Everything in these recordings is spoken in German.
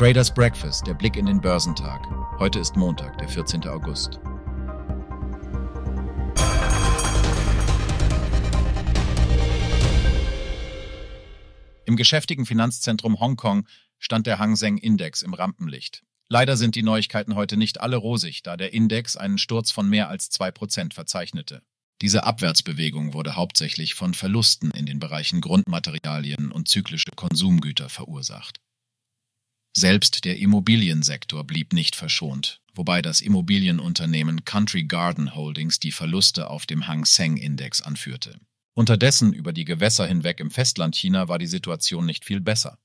Traders Breakfast, der Blick in den Börsentag. Heute ist Montag, der 14. August. Im geschäftigen Finanzzentrum Hongkong stand der Hang Seng Index im Rampenlicht. Leider sind die Neuigkeiten heute nicht alle rosig, da der Index einen Sturz von mehr als 2% verzeichnete. Diese Abwärtsbewegung wurde hauptsächlich von Verlusten in den Bereichen Grundmaterialien und zyklische Konsumgüter verursacht. Selbst der Immobiliensektor blieb nicht verschont, wobei das Immobilienunternehmen Country Garden Holdings die Verluste auf dem Hang Seng Index anführte. Unterdessen über die Gewässer hinweg im Festland China war die Situation nicht viel besser.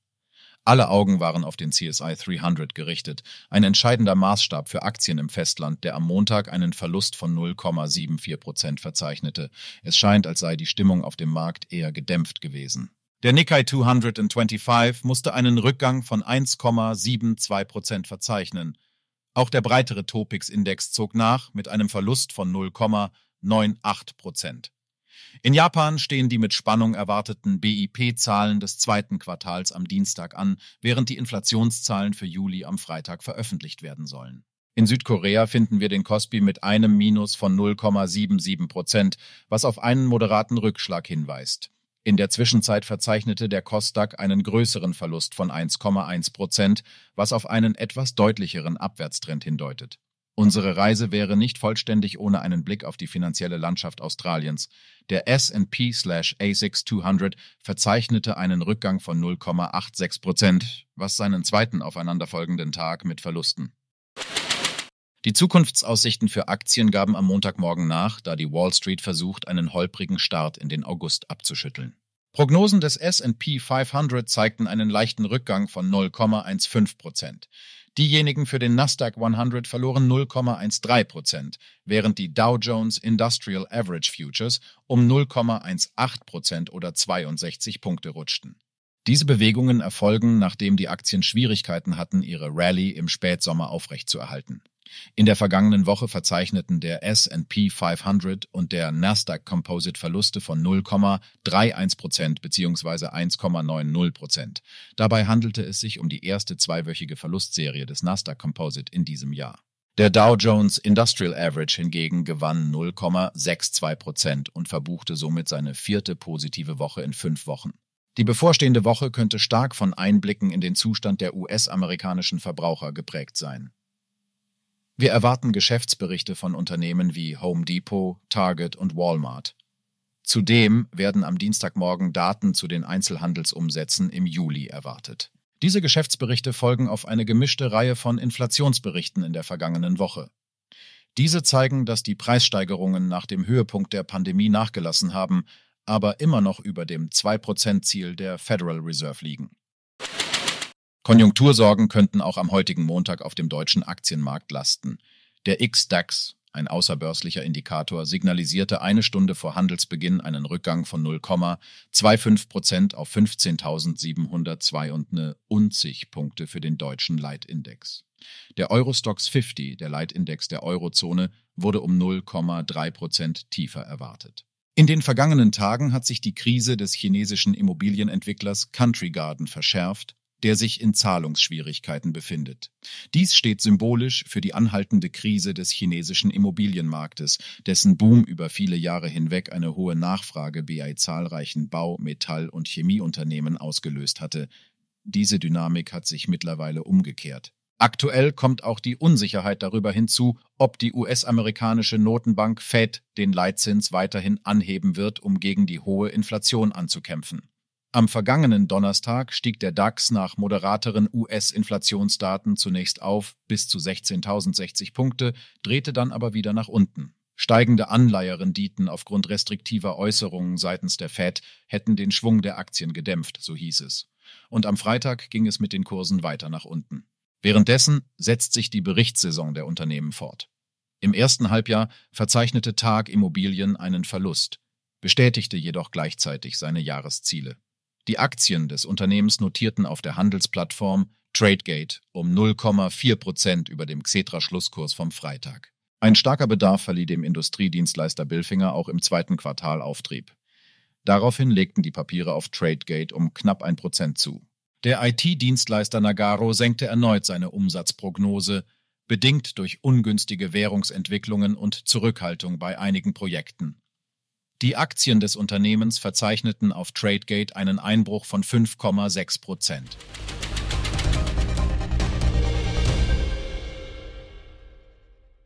Alle Augen waren auf den CSI 300 gerichtet, ein entscheidender Maßstab für Aktien im Festland, der am Montag einen Verlust von 0,74 Prozent verzeichnete. Es scheint, als sei die Stimmung auf dem Markt eher gedämpft gewesen. Der Nikkei 225 musste einen Rückgang von 1,72 Prozent verzeichnen. Auch der breitere Topix-Index zog nach mit einem Verlust von 0,98 Prozent. In Japan stehen die mit Spannung erwarteten BIP-Zahlen des zweiten Quartals am Dienstag an, während die Inflationszahlen für Juli am Freitag veröffentlicht werden sollen. In Südkorea finden wir den Kospi mit einem Minus von 0,77 Prozent, was auf einen moderaten Rückschlag hinweist. In der Zwischenzeit verzeichnete der Kosdaq einen größeren Verlust von 1,1 Prozent, was auf einen etwas deutlicheren Abwärtstrend hindeutet. Unsere Reise wäre nicht vollständig ohne einen Blick auf die finanzielle Landschaft Australiens. Der S&P/ASX 200 verzeichnete einen Rückgang von 0,86 Prozent, was seinen zweiten aufeinanderfolgenden Tag mit Verlusten. Die Zukunftsaussichten für Aktien gaben am Montagmorgen nach, da die Wall Street versucht, einen holprigen Start in den August abzuschütteln. Prognosen des S&P 500 zeigten einen leichten Rückgang von 0,15 Prozent. Diejenigen für den Nasdaq 100 verloren 0,13 Prozent, während die Dow Jones Industrial Average Futures um 0,18 Prozent oder 62 Punkte rutschten. Diese Bewegungen erfolgen, nachdem die Aktien Schwierigkeiten hatten, ihre Rallye im Spätsommer aufrechtzuerhalten. In der vergangenen Woche verzeichneten der S&P 500 und der Nasdaq Composite Verluste von 0,31 Prozent bzw. 1,90 Prozent. Dabei handelte es sich um die erste zweiwöchige Verlustserie des Nasdaq Composite in diesem Jahr. Der Dow Jones Industrial Average hingegen gewann 0,62 Prozent und verbuchte somit seine vierte positive Woche in fünf Wochen. Die bevorstehende Woche könnte stark von Einblicken in den Zustand der US-amerikanischen Verbraucher geprägt sein. Wir erwarten Geschäftsberichte von Unternehmen wie Home Depot, Target und Walmart. Zudem werden am Dienstagmorgen Daten zu den Einzelhandelsumsätzen im Juli erwartet. Diese Geschäftsberichte folgen auf eine gemischte Reihe von Inflationsberichten in der vergangenen Woche. Diese zeigen, dass die Preissteigerungen nach dem Höhepunkt der Pandemie nachgelassen haben, aber immer noch über dem 2%-Ziel der Federal Reserve liegen. Konjunktursorgen könnten auch am heutigen Montag auf dem deutschen Aktienmarkt lasten. Der XDAX, ein außerbörslicher Indikator, signalisierte eine Stunde vor Handelsbeginn einen Rückgang von 0,25 Prozent auf 15.702 Punkte für den deutschen Leitindex. Der Eurostox 50, der Leitindex der Eurozone, wurde um 0,3 Prozent tiefer erwartet. In den vergangenen Tagen hat sich die Krise des chinesischen Immobilienentwicklers Country Garden verschärft der sich in Zahlungsschwierigkeiten befindet. Dies steht symbolisch für die anhaltende Krise des chinesischen Immobilienmarktes, dessen Boom über viele Jahre hinweg eine hohe Nachfrage bei zahlreichen Bau-, Metall- und Chemieunternehmen ausgelöst hatte. Diese Dynamik hat sich mittlerweile umgekehrt. Aktuell kommt auch die Unsicherheit darüber hinzu, ob die US-amerikanische Notenbank Fed den Leitzins weiterhin anheben wird, um gegen die hohe Inflation anzukämpfen. Am vergangenen Donnerstag stieg der DAX nach moderateren US-Inflationsdaten zunächst auf bis zu 16.060 Punkte, drehte dann aber wieder nach unten. Steigende Anleiherenditen aufgrund restriktiver Äußerungen seitens der Fed hätten den Schwung der Aktien gedämpft, so hieß es. Und am Freitag ging es mit den Kursen weiter nach unten. Währenddessen setzt sich die Berichtssaison der Unternehmen fort. Im ersten Halbjahr verzeichnete Tag Immobilien einen Verlust, bestätigte jedoch gleichzeitig seine Jahresziele. Die Aktien des Unternehmens notierten auf der Handelsplattform Tradegate um 0,4 Prozent über dem Xetra-Schlusskurs vom Freitag. Ein starker Bedarf verlieh dem Industriedienstleister Billfinger auch im zweiten Quartal Auftrieb. Daraufhin legten die Papiere auf Tradegate um knapp ein Prozent zu. Der IT-Dienstleister Nagaro senkte erneut seine Umsatzprognose, bedingt durch ungünstige Währungsentwicklungen und Zurückhaltung bei einigen Projekten. Die Aktien des Unternehmens verzeichneten auf Tradegate einen Einbruch von 5,6 Prozent.